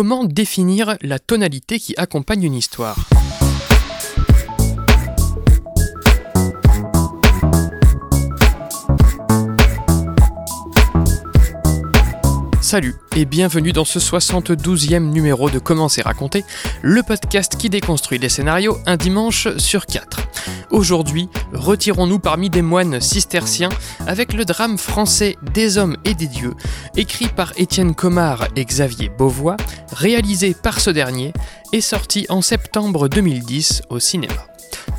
Comment définir la tonalité qui accompagne une histoire? Salut et bienvenue dans ce 72e numéro de Comment c'est raconté, le podcast qui déconstruit les scénarios un dimanche sur quatre. Aujourd'hui, retirons-nous parmi des moines cisterciens avec le drame français Des hommes et des dieux, écrit par Étienne Comard et Xavier Beauvois, réalisé par ce dernier et sorti en septembre 2010 au cinéma.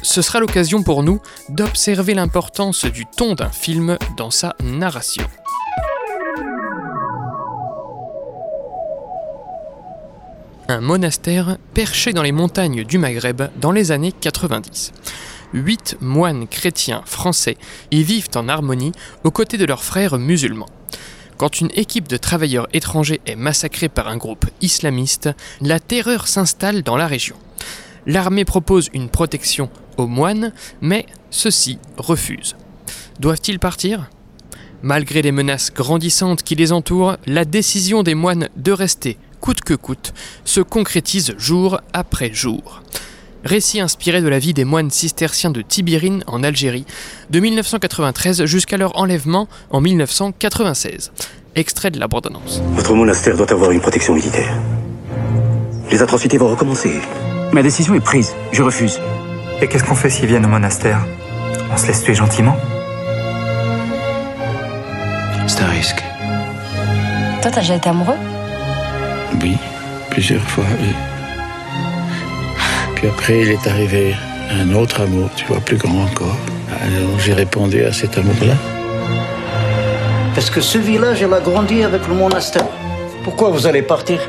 Ce sera l'occasion pour nous d'observer l'importance du ton d'un film dans sa narration. Monastère perché dans les montagnes du Maghreb dans les années 90. Huit moines chrétiens français y vivent en harmonie aux côtés de leurs frères musulmans. Quand une équipe de travailleurs étrangers est massacrée par un groupe islamiste, la terreur s'installe dans la région. L'armée propose une protection aux moines, mais ceux-ci refusent. Doivent-ils partir? Malgré les menaces grandissantes qui les entourent, la décision des moines de rester coûte que coûte, se concrétise jour après jour. Récit inspiré de la vie des moines cisterciens de Tibirine en Algérie, de 1993 jusqu'à leur enlèvement en 1996. Extrait de l'abandonnance. Votre monastère doit avoir une protection militaire. Les atrocités vont recommencer. Ma décision est prise. Je refuse. Et qu'est-ce qu'on fait s'ils viennent au monastère? On se laisse tuer gentiment? C'est un risque. Toi, t'as déjà été amoureux? Oui, plusieurs fois, oui. Puis après, il est arrivé un autre amour, tu vois, plus grand encore. Alors j'ai répondu à cet amour-là. Parce que ce village, il a grandi avec le monastère. Pourquoi vous allez partir?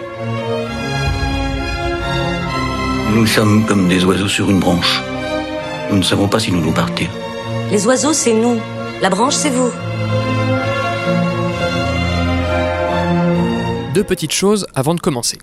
Nous sommes comme des oiseaux sur une branche. Nous ne savons pas si nous nous partir. Les oiseaux, c'est nous. La branche, c'est vous. Deux petites choses avant de commencer.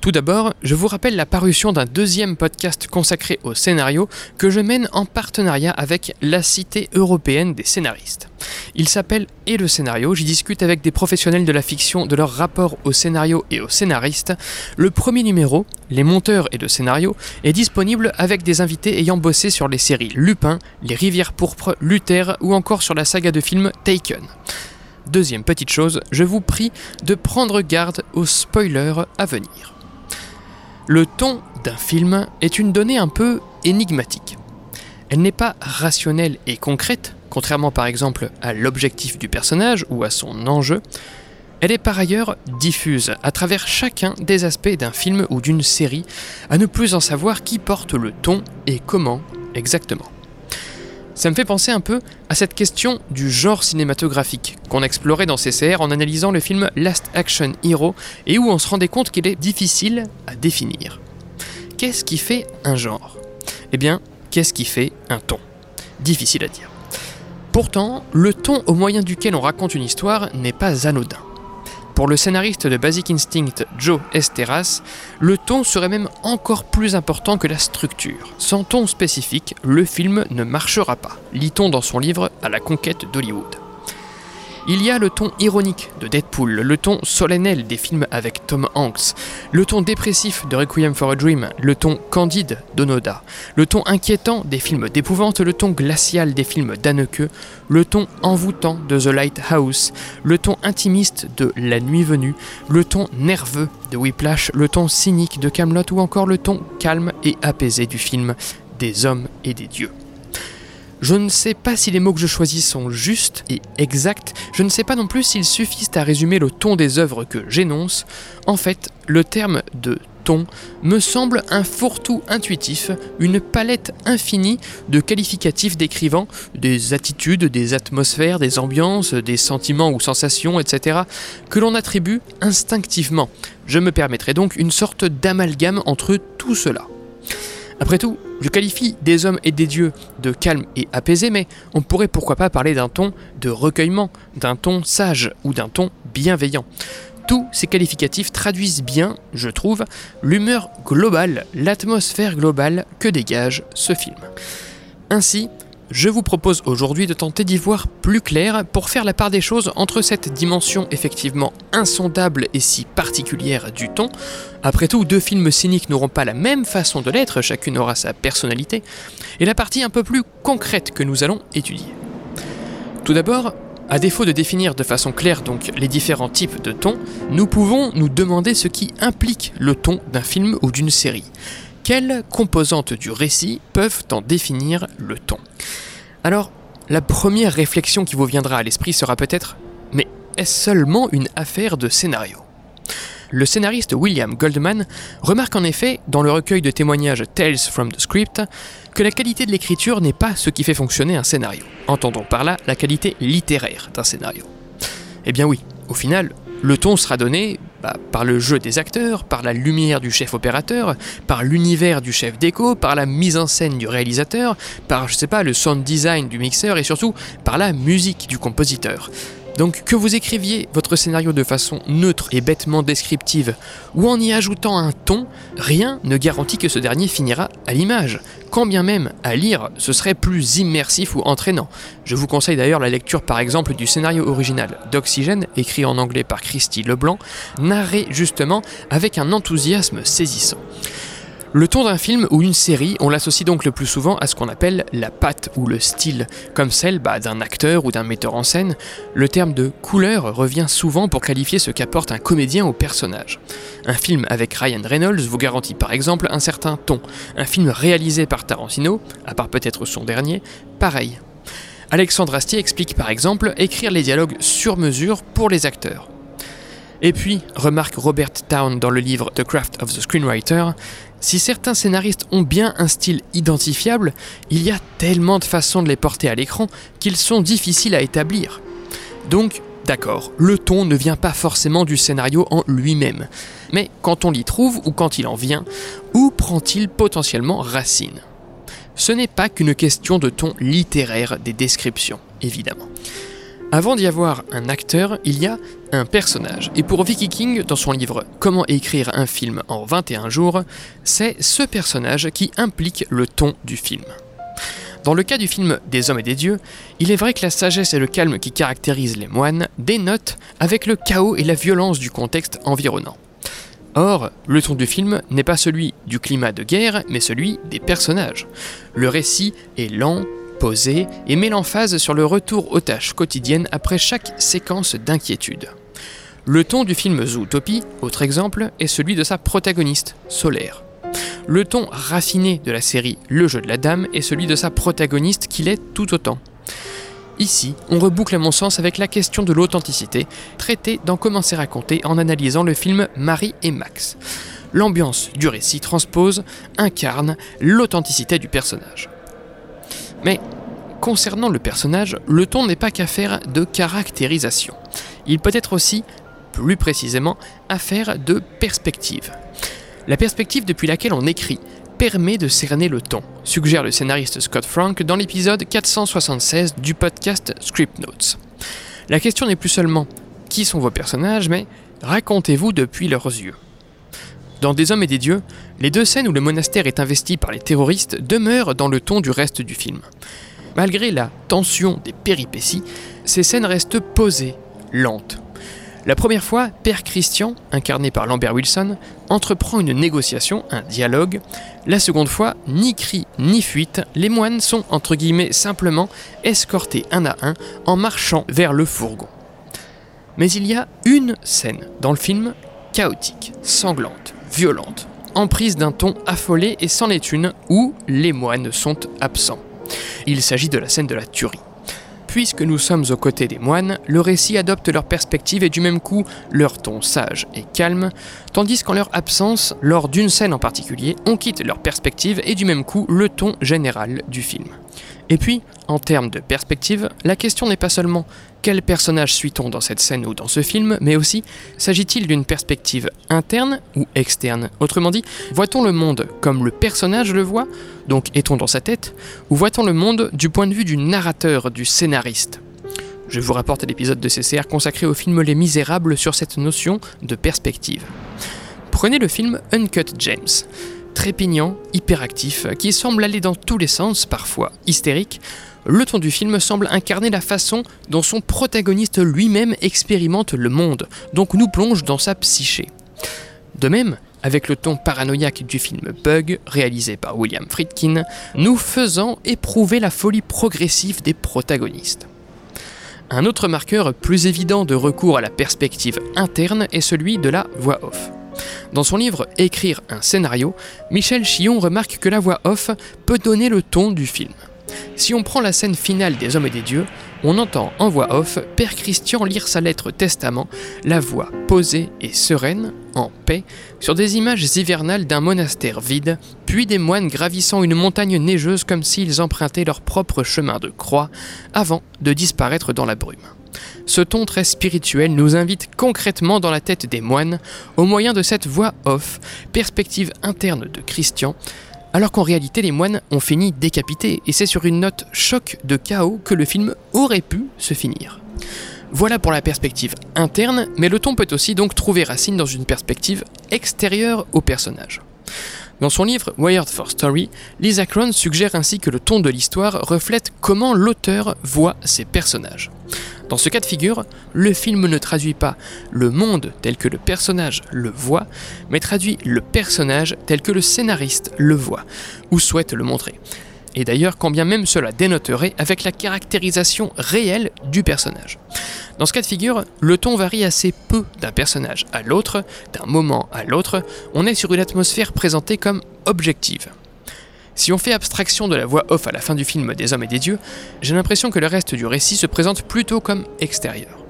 Tout d'abord, je vous rappelle la parution d'un deuxième podcast consacré au scénario que je mène en partenariat avec la Cité européenne des scénaristes. Il s'appelle Et le scénario, j'y discute avec des professionnels de la fiction de leur rapport au scénario et aux scénaristes. Le premier numéro, Les monteurs et le scénario, est disponible avec des invités ayant bossé sur les séries Lupin, Les rivières pourpres, Luther ou encore sur la saga de films Taken. Deuxième petite chose, je vous prie de prendre garde aux spoilers à venir. Le ton d'un film est une donnée un peu énigmatique. Elle n'est pas rationnelle et concrète, contrairement par exemple à l'objectif du personnage ou à son enjeu. Elle est par ailleurs diffuse à travers chacun des aspects d'un film ou d'une série, à ne plus en savoir qui porte le ton et comment exactement. Ça me fait penser un peu à cette question du genre cinématographique qu'on explorait dans CCR en analysant le film Last Action Hero et où on se rendait compte qu'il est difficile à définir. Qu'est-ce qui fait un genre? Eh bien, qu'est-ce qui fait un ton? Difficile à dire. Pourtant, le ton au moyen duquel on raconte une histoire n'est pas anodin. Pour le scénariste de Basic Instinct, Joe Esteras, le ton serait même encore plus important que la structure. Sans ton spécifique, le film ne marchera pas, lit-on dans son livre À la conquête d'Hollywood. Il y a le ton ironique de Deadpool, le ton solennel des films avec Tom Hanks, le ton dépressif de Requiem for a Dream, le ton candide d'Onoda, le ton inquiétant des films d'épouvante, le ton glacial des films d'Anneke, le ton envoûtant de The Lighthouse, le ton intimiste de La Nuit Venue, le ton nerveux de Whiplash, le ton cynique de Camelot ou encore le ton calme et apaisé du film Des hommes et des dieux. Je ne sais pas si les mots que je choisis sont justes et exacts, je ne sais pas non plus s'ils suffisent à résumer le ton des œuvres que j'énonce. En fait, le terme de ton me semble un fourre-tout intuitif, une palette infinie de qualificatifs décrivant des attitudes, des atmosphères, des ambiances, des sentiments ou sensations, etc., que l'on attribue instinctivement. Je me permettrai donc une sorte d'amalgame entre tout cela. Après tout, je qualifie des hommes et des dieux de calme et apaisé, mais on pourrait pourquoi pas parler d'un ton de recueillement, d'un ton sage ou d'un ton bienveillant. Tous ces qualificatifs traduisent bien, je trouve, l'humeur globale, l'atmosphère globale que dégage ce film. Ainsi, je vous propose aujourd'hui de tenter d'y voir plus clair pour faire la part des choses entre cette dimension effectivement insondable et si particulière du ton. Après tout, deux films cyniques n'auront pas la même façon de l'être, chacune aura sa personnalité, et la partie un peu plus concrète que nous allons étudier. Tout d'abord, à défaut de définir de façon claire donc les différents types de tons, nous pouvons nous demander ce qui implique le ton d'un film ou d'une série. Quelles composantes du récit peuvent en définir le ton Alors, la première réflexion qui vous viendra à l'esprit sera peut-être Mais est-ce seulement une affaire de scénario? Le scénariste William Goldman remarque en effet, dans le recueil de témoignages Tales from the Script, que la qualité de l'écriture n'est pas ce qui fait fonctionner un scénario. Entendons par là la qualité littéraire d'un scénario. Eh bien oui, au final, le ton sera donné bah, par le jeu des acteurs, par la lumière du chef opérateur, par l'univers du chef déco, par la mise en scène du réalisateur, par, je sais pas, le sound design du mixeur et surtout par la musique du compositeur. Donc que vous écriviez votre scénario de façon neutre et bêtement descriptive, ou en y ajoutant un ton, rien ne garantit que ce dernier finira à l'image. Quand bien même à lire, ce serait plus immersif ou entraînant. Je vous conseille d'ailleurs la lecture par exemple du scénario original d'Oxygène, écrit en anglais par Christy Leblanc, narré justement avec un enthousiasme saisissant. Le ton d'un film ou une série, on l'associe donc le plus souvent à ce qu'on appelle la patte ou le style, comme celle bah, d'un acteur ou d'un metteur en scène. Le terme de couleur revient souvent pour qualifier ce qu'apporte un comédien au personnage. Un film avec Ryan Reynolds vous garantit par exemple un certain ton. Un film réalisé par Tarantino, à part peut-être son dernier, pareil. Alexandre Astier explique par exemple écrire les dialogues sur mesure pour les acteurs. Et puis, remarque Robert Town dans le livre The Craft of the Screenwriter, si certains scénaristes ont bien un style identifiable, il y a tellement de façons de les porter à l'écran qu'ils sont difficiles à établir. Donc, d'accord, le ton ne vient pas forcément du scénario en lui-même, mais quand on l'y trouve ou quand il en vient, où prend-il potentiellement racine? Ce n'est pas qu'une question de ton littéraire des descriptions, évidemment. Avant d'y avoir un acteur, il y a un personnage. Et pour Vicky King, dans son livre Comment écrire un film en 21 jours, c'est ce personnage qui implique le ton du film. Dans le cas du film Des hommes et des dieux, il est vrai que la sagesse et le calme qui caractérisent les moines dénotent avec le chaos et la violence du contexte environnant. Or, le ton du film n'est pas celui du climat de guerre, mais celui des personnages. Le récit est lent, posé et met l'emphase sur le retour aux tâches quotidiennes après chaque séquence d'inquiétude. Le ton du film Zootopie, autre exemple, est celui de sa protagoniste, Solaire. Le ton raffiné de la série Le jeu de la dame est celui de sa protagoniste qui l'est tout autant. Ici, on reboucle à mon sens avec la question de l'authenticité, traitée dans Comment c'est raconté en analysant le film Marie et Max. L'ambiance du récit transpose, incarne l'authenticité du personnage. Mais concernant le personnage, le ton n'est pas qu'affaire de caractérisation. Il peut être aussi, plus précisément, affaire de perspective. La perspective depuis laquelle on écrit permet de cerner le ton, suggère le scénariste Scott Frank dans l'épisode 476 du podcast Script Notes. La question n'est plus seulement qui sont vos personnages, mais racontez-vous depuis leurs yeux. Dans Des hommes et des dieux, les deux scènes où le monastère est investi par les terroristes demeurent dans le ton du reste du film. Malgré la tension des péripéties, ces scènes restent posées, lentes. La première fois, Père Christian, incarné par Lambert Wilson, entreprend une négociation, un dialogue. La seconde fois, ni cri ni fuite, les moines sont entre guillemets simplement escortés un à un en marchant vers le fourgon. Mais il y a une scène dans le film chaotique, sanglante, violente, emprise d'un ton affolé et sans les thunes, où les moines sont absents. Il s'agit de la scène de la tuerie. Puisque nous sommes aux côtés des moines, le récit adopte leur perspective et du même coup leur ton sage et calme, tandis qu'en leur absence, lors d'une scène en particulier, on quitte leur perspective et du même coup le ton général du film. Et puis, en termes de perspective, la question n'est pas seulement quel personnage suit-on dans cette scène ou dans ce film, mais aussi s'agit-il d'une perspective interne ou externe? Autrement dit, voit-on le monde comme le personnage le voit, donc est-on dans sa tête, ou voit-on le monde du point de vue du narrateur, du scénariste? Je vous rapporte l'épisode de CCR consacré au film Les Misérables sur cette notion de perspective. Prenez le film Uncut James trépignant, hyperactif, qui semble aller dans tous les sens, parfois hystérique, le ton du film semble incarner la façon dont son protagoniste lui-même expérimente le monde, donc nous plonge dans sa psyché. De même, avec le ton paranoïaque du film Bug, réalisé par William Friedkin, nous faisant éprouver la folie progressive des protagonistes. Un autre marqueur plus évident de recours à la perspective interne est celui de la voix off. Dans son livre Écrire un scénario, Michel Chillon remarque que la voix off peut donner le ton du film. Si on prend la scène finale des Hommes et des Dieux, on entend en voix off Père Christian lire sa lettre testament, la voix posée et sereine, en paix, sur des images hivernales d'un monastère vide, puis des moines gravissant une montagne neigeuse comme s'ils empruntaient leur propre chemin de croix, avant de disparaître dans la brume. Ce ton très spirituel nous invite concrètement dans la tête des moines, au moyen de cette voix off, perspective interne de Christian, alors qu'en réalité les moines ont fini décapités, et c'est sur une note choc de chaos que le film aurait pu se finir. Voilà pour la perspective interne, mais le ton peut aussi donc trouver racine dans une perspective extérieure au personnage. Dans son livre Wired for Story, Lisa Cron suggère ainsi que le ton de l'histoire reflète comment l'auteur voit ses personnages. Dans ce cas de figure, le film ne traduit pas le monde tel que le personnage le voit, mais traduit le personnage tel que le scénariste le voit, ou souhaite le montrer. Et d'ailleurs, quand bien même cela dénoterait avec la caractérisation réelle du personnage. Dans ce cas de figure, le ton varie assez peu d'un personnage à l'autre, d'un moment à l'autre, on est sur une atmosphère présentée comme objective. Si on fait abstraction de la voix off à la fin du film des hommes et des dieux, j'ai l'impression que le reste du récit se présente plutôt comme extérieur.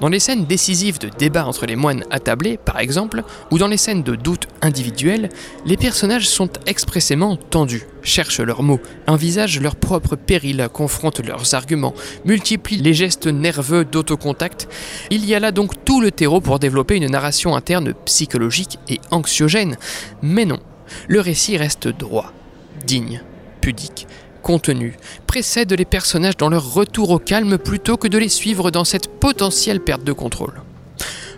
Dans les scènes décisives de débat entre les moines attablés, par exemple, ou dans les scènes de doute individuels, les personnages sont expressément tendus, cherchent leurs mots, envisagent leurs propres périls, confrontent leurs arguments, multiplient les gestes nerveux d'autocontact. Il y a là donc tout le terreau pour développer une narration interne psychologique et anxiogène. Mais non, le récit reste droit, digne, pudique, contenu, précède les personnages dans leur retour au calme plutôt que de les suivre dans cette potentielle perte de contrôle.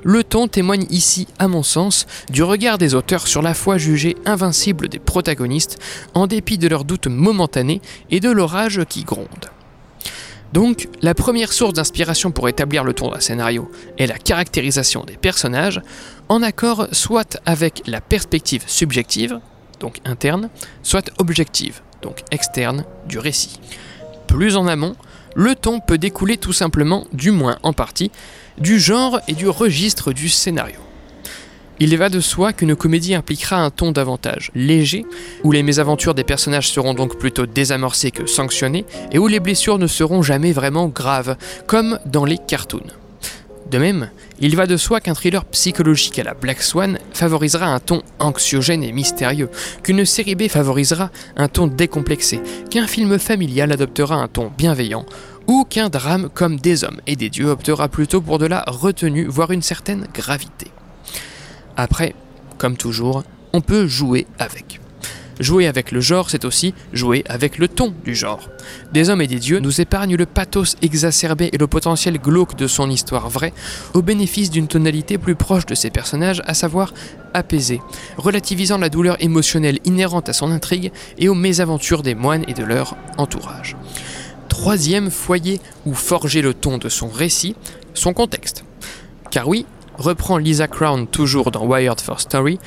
Le ton témoigne ici, à mon sens, du regard des auteurs sur la foi jugée invincible des protagonistes, en dépit de leurs doutes momentanés et de l'orage qui gronde. Donc, la première source d'inspiration pour établir le ton d'un scénario est la caractérisation des personnages, en accord soit avec la perspective subjective, donc interne, soit objective, donc externe, du récit. Plus en amont, le ton peut découler tout simplement, du moins en partie, du genre et du registre du scénario. Il va de soi qu'une comédie impliquera un ton davantage léger, où les mésaventures des personnages seront donc plutôt désamorcées que sanctionnées, et où les blessures ne seront jamais vraiment graves, comme dans les cartoons. De même, il va de soi qu'un thriller psychologique à la Black Swan favorisera un ton anxiogène et mystérieux, qu'une série B favorisera un ton décomplexé, qu'un film familial adoptera un ton bienveillant, ou qu'un drame comme Des hommes et des dieux optera plutôt pour de la retenue, voire une certaine gravité. Après, comme toujours, on peut jouer avec. Jouer avec le genre, c'est aussi jouer avec le ton du genre. Des hommes et des dieux nous épargnent le pathos exacerbé et le potentiel glauque de son histoire vraie, au bénéfice d'une tonalité plus proche de ses personnages, à savoir apaisée, relativisant la douleur émotionnelle inhérente à son intrigue et aux mésaventures des moines et de leur entourage. Troisième foyer où forger le ton de son récit, son contexte. Car oui, reprend Lisa Crown toujours dans Wired for Story,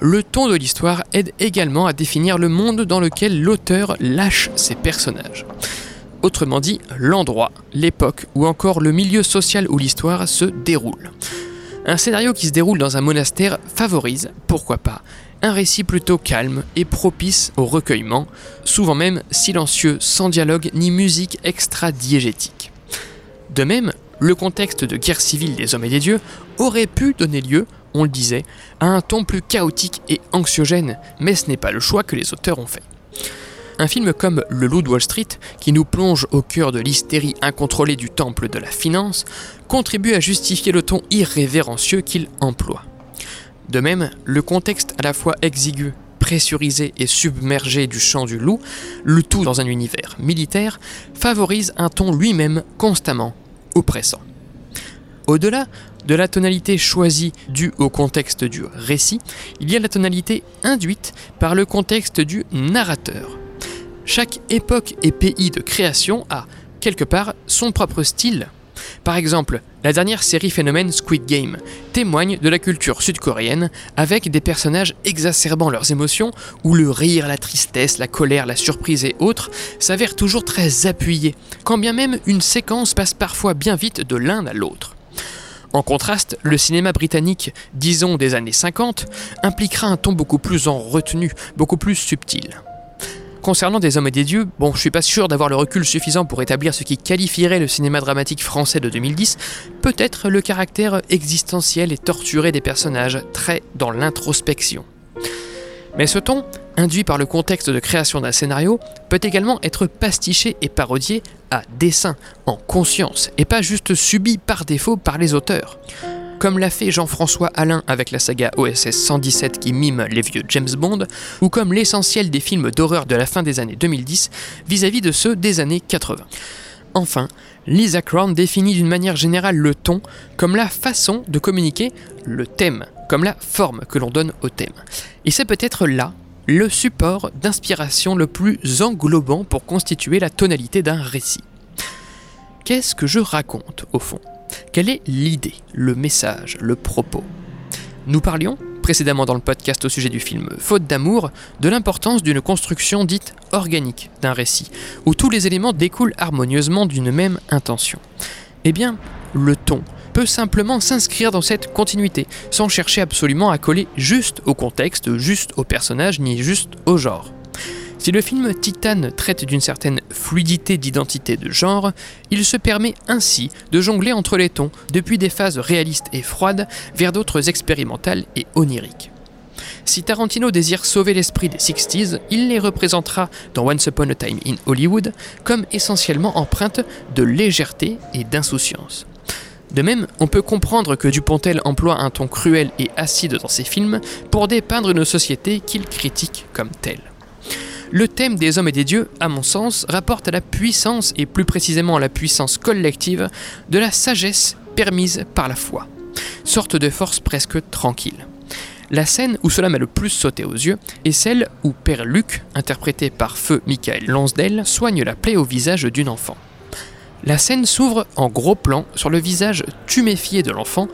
le ton de l'histoire aide également à définir le monde dans lequel l'auteur lâche ses personnages. Autrement dit, l'endroit, l'époque ou encore le milieu social où l'histoire se déroule. Un scénario qui se déroule dans un monastère favorise, pourquoi pas, un récit plutôt calme et propice au recueillement, souvent même silencieux, sans dialogue ni musique extra-diégétique. De même, le contexte de guerre civile des hommes et des dieux aurait pu donner lieu, on le disait, à un ton plus chaotique et anxiogène, mais ce n'est pas le choix que les auteurs ont fait. Un film comme Le Loup de Wall Street, qui nous plonge au cœur de l'hystérie incontrôlée du temple de la finance, contribue à justifier le ton irrévérencieux qu'il emploie. De même, le contexte à la fois exigu, pressurisé et submergé du chant du loup, le tout dans un univers militaire, favorise un ton lui-même constamment Au-delà de la tonalité choisie due au contexte du récit, il y a la tonalité induite par le contexte du narrateur. Chaque époque et pays de création a, quelque part, son propre style. Par exemple, la dernière série phénomène Squid Game témoigne de la culture sud-coréenne avec des personnages exacerbant leurs émotions où le rire, la tristesse, la colère, la surprise et autres s'avèrent toujours très appuyés, quand bien même une séquence passe parfois bien vite de l'un à l'autre. En contraste, le cinéma britannique, disons des années 50, impliquera un ton beaucoup plus en retenue, beaucoup plus subtil. Concernant Des Hommes et des Dieux, bon, je suis pas sûr d'avoir le recul suffisant pour établir ce qui qualifierait le cinéma dramatique français de 2010, peut-être le caractère existentiel et torturé des personnages, très dans l'introspection. Mais ce ton, induit par le contexte de création d'un scénario, peut également être pastiché et parodié à dessein, en conscience, et pas juste subi par défaut par les auteurs. Comme l'a fait Jean-François Alain avec la saga OSS 117 qui mime les vieux James Bond, ou comme l'essentiel des films d'horreur de la fin des années 2010 vis-à-vis de ceux des années 80. Enfin, Lisa Crown définit d'une manière générale le ton comme la façon de communiquer le thème, comme la forme que l'on donne au thème. Et c'est peut-être là le support d'inspiration le plus englobant pour constituer la tonalité d'un récit. Qu'est-ce que je raconte au fond? Quelle est l'idée, le message, le propos? Nous parlions, précédemment dans le podcast au sujet du film Faute d'amour, de l'importance d'une construction dite organique d'un récit, où tous les éléments découlent harmonieusement d'une même intention. Eh bien, le ton, peut simplement s'inscrire dans cette continuité, sans chercher absolument à coller juste au contexte, juste au personnage, ni juste au genre. Si le film Titan traite d'une certaine fluidité d'identité de genre, il se permet ainsi de jongler entre les tons, depuis des phases réalistes et froides vers d'autres expérimentales et oniriques. Si Tarantino désire sauver l'esprit des 60s, il les représentera dans Once Upon a Time in Hollywood comme essentiellement empreintes de légèreté et d'insouciance. De même, on peut comprendre que Dupontel emploie un ton cruel et acide dans ses films pour dépeindre une société qu'il critique comme telle. Le thème des hommes et des dieux, à mon sens, rapporte à la puissance, et plus précisément à la puissance collective, de la sagesse permise par la foi. Sorte de force presque tranquille. La scène où cela m'a le plus sauté aux yeux est celle où Père Luc, interprété par feu Michael Lansdale, soigne la plaie au visage d'une enfant. La scène s'ouvre en gros plan sur le visage tuméfié de l'enfant,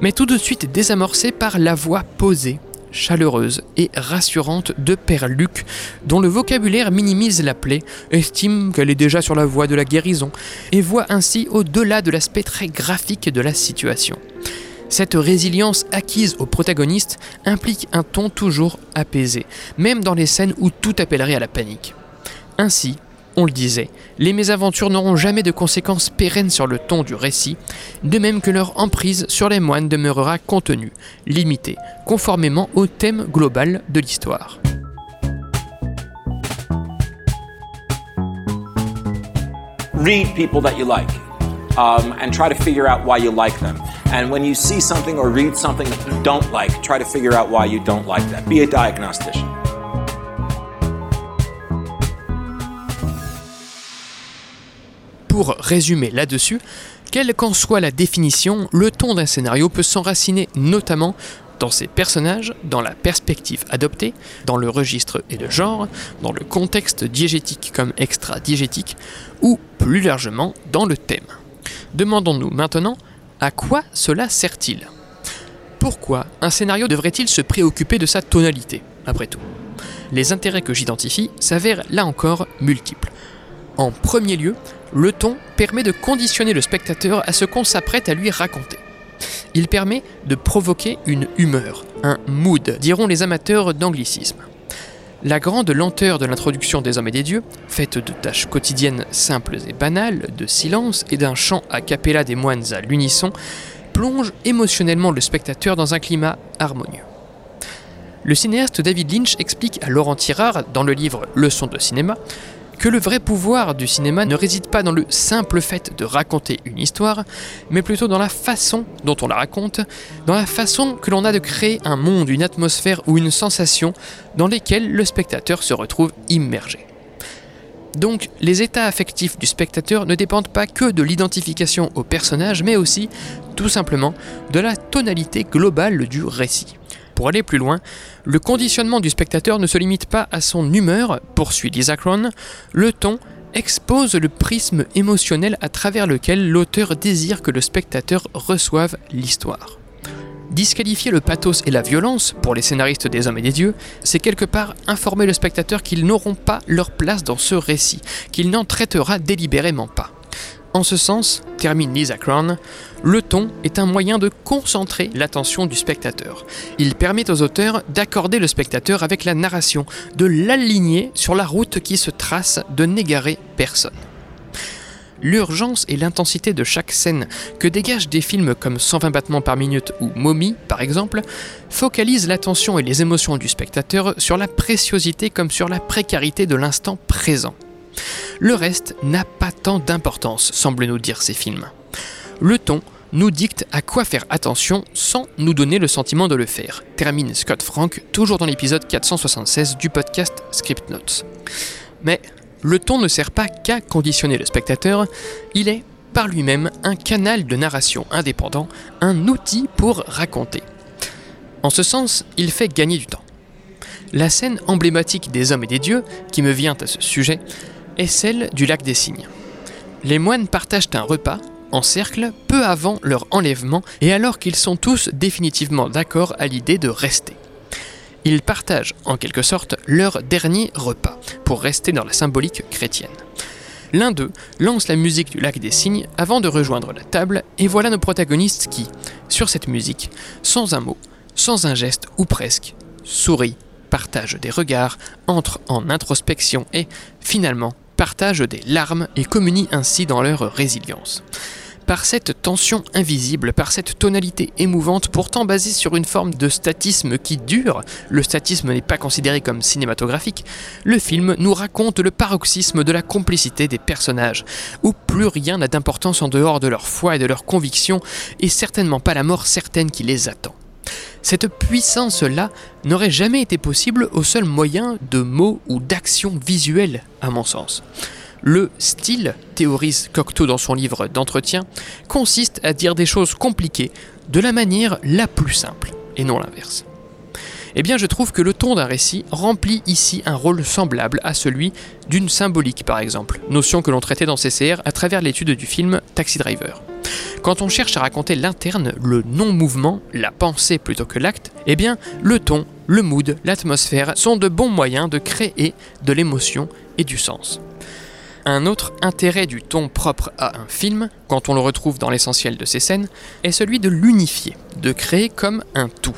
mais tout de suite désamorcée par la voix posée, chaleureuse et rassurante de Père Luc, dont le vocabulaire minimise la plaie, estime qu'elle est déjà sur la voie de la guérison, et voit ainsi au-delà de l'aspect très graphique de la situation. Cette résilience acquise au protagoniste implique un ton toujours apaisé, même dans les scènes où tout appellerait à la panique. Ainsi, on le disait, les mésaventures n'auront jamais de conséquences pérennes sur le ton du récit, de même que leur emprise sur les moines demeurera contenue, limitée, conformément au thème global de l'histoire. Read people that you like um, and try to figure out why you like them. And when you see something or read something that you don't like, try to figure out why you don't like that. Be a diagnostician. Pour résumer là-dessus, quelle qu'en soit la définition, le ton d'un scénario peut s'enraciner notamment dans ses personnages, dans la perspective adoptée, dans le registre et le genre, dans le contexte diégétique comme extra-diégétique, ou plus largement dans le thème. Demandons-nous maintenant à quoi cela sert-il? Pourquoi un scénario devrait-il se préoccuper de sa tonalité, après tout? Les intérêts que j'identifie s'avèrent là encore multiples. En premier lieu, le ton permet de conditionner le spectateur à ce qu'on s'apprête à lui raconter. Il permet de provoquer une humeur, un mood, diront les amateurs d'anglicisme. La grande lenteur de l'introduction des hommes et des dieux, faite de tâches quotidiennes simples et banales, de silence et d'un chant a cappella des moines à l'unisson, plonge émotionnellement le spectateur dans un climat harmonieux. Le cinéaste David Lynch explique à Laurent Tirard, dans le livre Leçon de cinéma, que le vrai pouvoir du cinéma ne réside pas dans le simple fait de raconter une histoire, mais plutôt dans la façon dont on la raconte, dans la façon que l'on a de créer un monde, une atmosphère ou une sensation dans lesquelles le spectateur se retrouve immergé. Donc les états affectifs du spectateur ne dépendent pas que de l'identification au personnage, mais aussi, tout simplement, de la tonalité globale du récit. Pour aller plus loin, le conditionnement du spectateur ne se limite pas à son humeur, poursuit Lisa Cron, le ton expose le prisme émotionnel à travers lequel l'auteur désire que le spectateur reçoive l'histoire. Disqualifier le pathos et la violence pour les scénaristes des hommes et des dieux, c'est quelque part informer le spectateur qu'ils n'auront pas leur place dans ce récit, qu'il n'en traitera délibérément pas. En ce sens, termine Lisa Cron, le ton est un moyen de concentrer l'attention du spectateur. Il permet aux auteurs d'accorder le spectateur avec la narration, de l'aligner sur la route qui se trace, de n'égarer personne l'urgence et l'intensité de chaque scène que dégagent des films comme 120 battements par minute ou Mommy, par exemple, focalisent l'attention et les émotions du spectateur sur la préciosité comme sur la précarité de l'instant présent. Le reste n'a pas tant d'importance, semblent nous dire ces films. Le ton nous dicte à quoi faire attention sans nous donner le sentiment de le faire, termine Scott Frank, toujours dans l'épisode 476 du podcast Script Notes. Mais le ton ne sert pas qu'à conditionner le spectateur, il est par lui-même un canal de narration indépendant, un outil pour raconter. En ce sens, il fait gagner du temps. La scène emblématique des hommes et des dieux, qui me vient à ce sujet, est celle du lac des cygnes. Les moines partagent un repas, en cercle, peu avant leur enlèvement, et alors qu'ils sont tous définitivement d'accord à l'idée de rester. Ils partagent en quelque sorte leur dernier repas, pour rester dans la symbolique chrétienne. L'un d'eux lance la musique du lac des cygnes avant de rejoindre la table, et voilà nos protagonistes qui, sur cette musique, sans un mot, sans un geste ou presque, sourient, partagent des regards, entrent en introspection et, finalement, partagent des larmes et communient ainsi dans leur résilience par cette tension invisible, par cette tonalité émouvante, pourtant basée sur une forme de statisme qui dure, le statisme n'est pas considéré comme cinématographique, le film nous raconte le paroxysme de la complicité des personnages, où plus rien n'a d'importance en dehors de leur foi et de leurs convictions, et certainement pas la mort certaine qui les attend. Cette puissance-là n'aurait jamais été possible au seul moyen de mots ou d'actions visuelles, à mon sens. Le style, théorise Cocteau dans son livre d'entretien, consiste à dire des choses compliquées de la manière la plus simple, et non l'inverse. Eh bien, je trouve que le ton d'un récit remplit ici un rôle semblable à celui d'une symbolique, par exemple, notion que l'on traitait dans CCR à travers l'étude du film Taxi Driver. Quand on cherche à raconter l'interne, le non-mouvement, la pensée plutôt que l'acte, eh bien, le ton, le mood, l'atmosphère sont de bons moyens de créer de l'émotion et du sens. Un autre intérêt du ton propre à un film, quand on le retrouve dans l'essentiel de ses scènes, est celui de l'unifier, de créer comme un tout.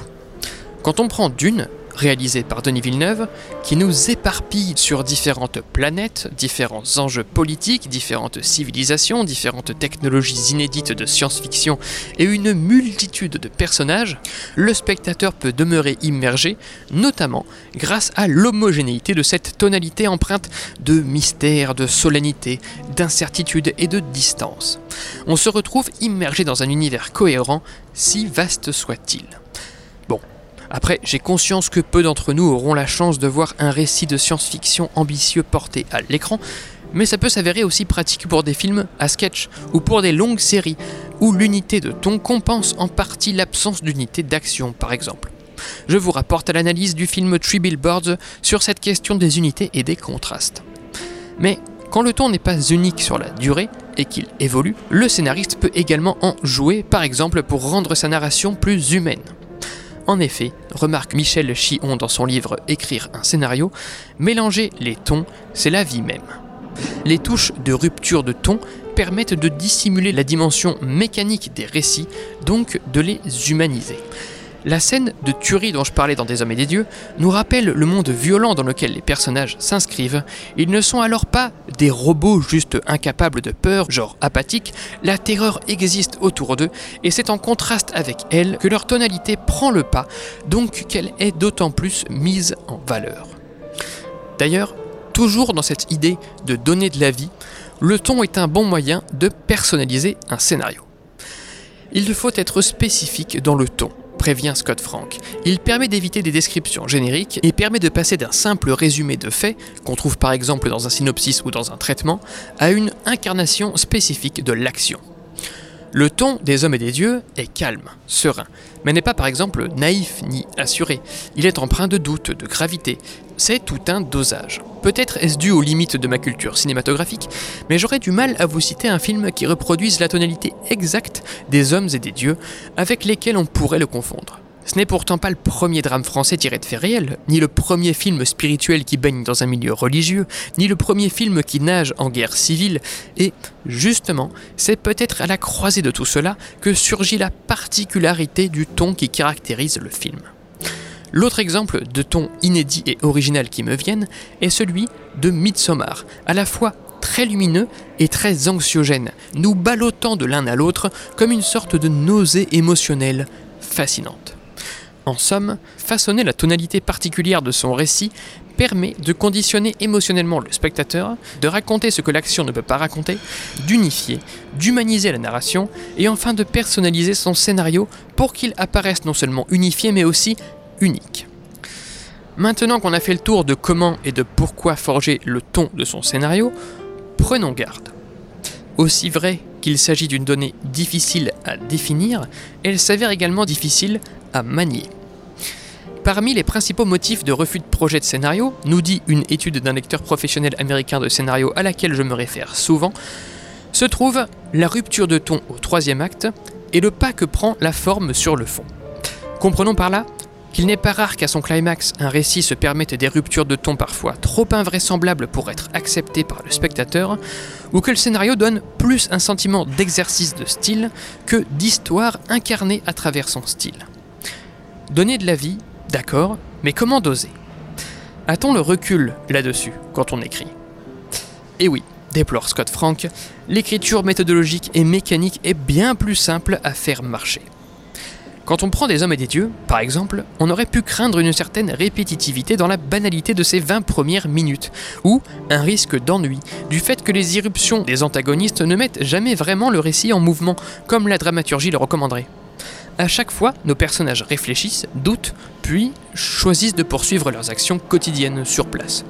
Quand on prend Dune, réalisé par Denis Villeneuve, qui nous éparpille sur différentes planètes, différents enjeux politiques, différentes civilisations, différentes technologies inédites de science-fiction et une multitude de personnages, le spectateur peut demeurer immergé, notamment grâce à l'homogénéité de cette tonalité empreinte de mystère, de solennité, d'incertitude et de distance. On se retrouve immergé dans un univers cohérent, si vaste soit-il. Après, j'ai conscience que peu d'entre nous auront la chance de voir un récit de science-fiction ambitieux porté à l'écran, mais ça peut s'avérer aussi pratique pour des films à sketch ou pour des longues séries, où l'unité de ton compense en partie l'absence d'unité d'action, par exemple. Je vous rapporte à l'analyse du film Three Billboards sur cette question des unités et des contrastes. Mais quand le ton n'est pas unique sur la durée et qu'il évolue, le scénariste peut également en jouer, par exemple pour rendre sa narration plus humaine. En effet, remarque Michel Chion dans son livre Écrire un scénario, mélanger les tons, c'est la vie même. Les touches de rupture de ton permettent de dissimuler la dimension mécanique des récits, donc de les humaniser. La scène de tuerie dont je parlais dans Des Hommes et des Dieux nous rappelle le monde violent dans lequel les personnages s'inscrivent. Ils ne sont alors pas des robots juste incapables de peur, genre apathiques, la terreur existe autour d'eux et c'est en contraste avec elle que leur tonalité prend le pas, donc qu'elle est d'autant plus mise en valeur. D'ailleurs, toujours dans cette idée de donner de la vie, le ton est un bon moyen de personnaliser un scénario. Il faut être spécifique dans le ton prévient Scott Frank. Il permet d'éviter des descriptions génériques et permet de passer d'un simple résumé de faits, qu'on trouve par exemple dans un synopsis ou dans un traitement, à une incarnation spécifique de l'action. Le ton des hommes et des dieux est calme, serein, mais n'est pas par exemple naïf ni assuré. Il est empreint de doute, de gravité. C'est tout un dosage. Peut-être est-ce dû aux limites de ma culture cinématographique, mais j'aurais du mal à vous citer un film qui reproduise la tonalité exacte des hommes et des dieux avec lesquels on pourrait le confondre. Ce n'est pourtant pas le premier drame français tiré de faits réels, ni le premier film spirituel qui baigne dans un milieu religieux, ni le premier film qui nage en guerre civile, et justement, c'est peut-être à la croisée de tout cela que surgit la particularité du ton qui caractérise le film. L'autre exemple de ton inédit et original qui me vienne est celui de Midsommar, à la fois très lumineux et très anxiogène, nous ballottant de l'un à l'autre comme une sorte de nausée émotionnelle fascinante. En somme, façonner la tonalité particulière de son récit permet de conditionner émotionnellement le spectateur, de raconter ce que l'action ne peut pas raconter, d'unifier, d'humaniser la narration et enfin de personnaliser son scénario pour qu'il apparaisse non seulement unifié mais aussi unique. Maintenant qu'on a fait le tour de comment et de pourquoi forger le ton de son scénario, prenons garde. Aussi vrai qu'il s'agit d'une donnée difficile à définir, elle s'avère également difficile à manier. Parmi les principaux motifs de refus de projet de scénario, nous dit une étude d'un lecteur professionnel américain de scénario à laquelle je me réfère souvent, se trouve la rupture de ton au troisième acte et le pas que prend la forme sur le fond. Comprenons par là qu'il n'est pas rare qu'à son climax, un récit se permette des ruptures de ton parfois trop invraisemblables pour être acceptées par le spectateur, ou que le scénario donne plus un sentiment d'exercice de style que d'histoire incarnée à travers son style. Donner de la vie, d'accord, mais comment doser? A-t-on le recul là-dessus quand on écrit? Et oui, déplore Scott Frank, l'écriture méthodologique et mécanique est bien plus simple à faire marcher. Quand on prend des hommes et des dieux, par exemple, on aurait pu craindre une certaine répétitivité dans la banalité de ces 20 premières minutes, ou un risque d'ennui, du fait que les irruptions des antagonistes ne mettent jamais vraiment le récit en mouvement, comme la dramaturgie le recommanderait. À chaque fois, nos personnages réfléchissent, doutent, puis choisissent de poursuivre leurs actions quotidiennes sur place.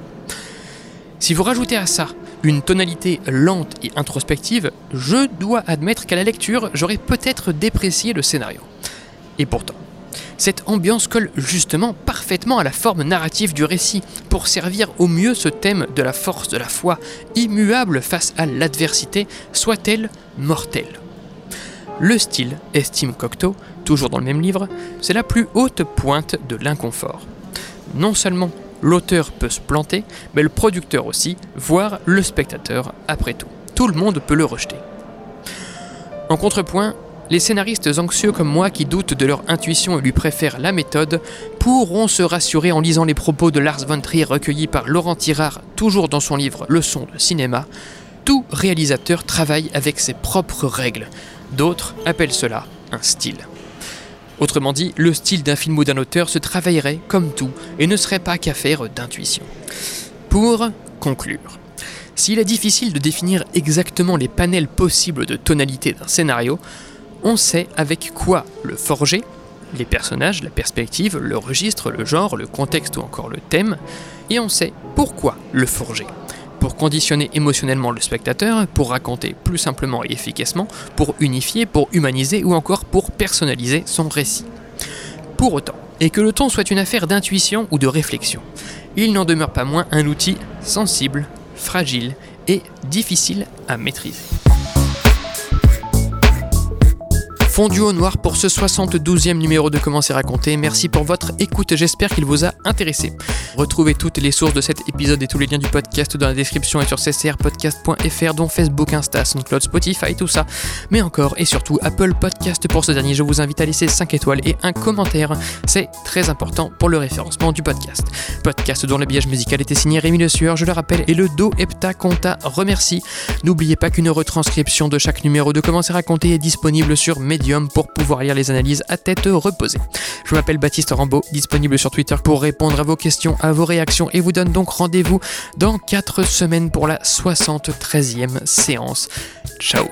Si vous rajoutez à ça une tonalité lente et introspective, je dois admettre qu'à la lecture, j'aurais peut-être déprécié le scénario. Et pourtant, cette ambiance colle justement parfaitement à la forme narrative du récit pour servir au mieux ce thème de la force de la foi, immuable face à l'adversité, soit-elle mortelle. Le style, estime Cocteau, toujours dans le même livre, c'est la plus haute pointe de l'inconfort. Non seulement l'auteur peut se planter, mais le producteur aussi, voire le spectateur après tout. Tout le monde peut le rejeter. En contrepoint, les scénaristes anxieux comme moi qui doutent de leur intuition et lui préfèrent la méthode pourront se rassurer en lisant les propos de Lars von Trier recueillis par Laurent Tirard, toujours dans son livre Leçon de cinéma. Tout réalisateur travaille avec ses propres règles. D'autres appellent cela un style. Autrement dit, le style d'un film ou d'un auteur se travaillerait comme tout et ne serait pas qu'affaire d'intuition. Pour conclure, s'il est difficile de définir exactement les panels possibles de tonalité d'un scénario, on sait avec quoi le forger, les personnages, la perspective, le registre, le genre, le contexte ou encore le thème, et on sait pourquoi le forger. Pour conditionner émotionnellement le spectateur, pour raconter plus simplement et efficacement, pour unifier, pour humaniser ou encore pour personnaliser son récit. Pour autant, et que le ton soit une affaire d'intuition ou de réflexion, il n'en demeure pas moins un outil sensible, fragile et difficile à maîtriser. Fondu au noir pour ce 72e numéro de Comment c'est raconté. Merci pour votre écoute, j'espère qu'il vous a intéressé. Retrouvez toutes les sources de cet épisode et tous les liens du podcast dans la description et sur ccrpodcast.fr dont Facebook, Insta, SoundCloud, Spotify, tout ça. Mais encore et surtout Apple Podcast pour ce dernier, je vous invite à laisser 5 étoiles et un commentaire. C'est très important pour le référencement du podcast. Podcast dont l'habillage musical était signé Rémi Le Sueur, je le rappelle, et le Do Hepta Conta remercie. N'oubliez pas qu'une retranscription de chaque numéro de Comment c'est raconté est disponible sur Medium pour pouvoir lire les analyses à tête reposée. Je m'appelle Baptiste Rambaud, disponible sur Twitter pour répondre à vos questions, à vos réactions et vous donne donc rendez-vous dans 4 semaines pour la 73e séance. Ciao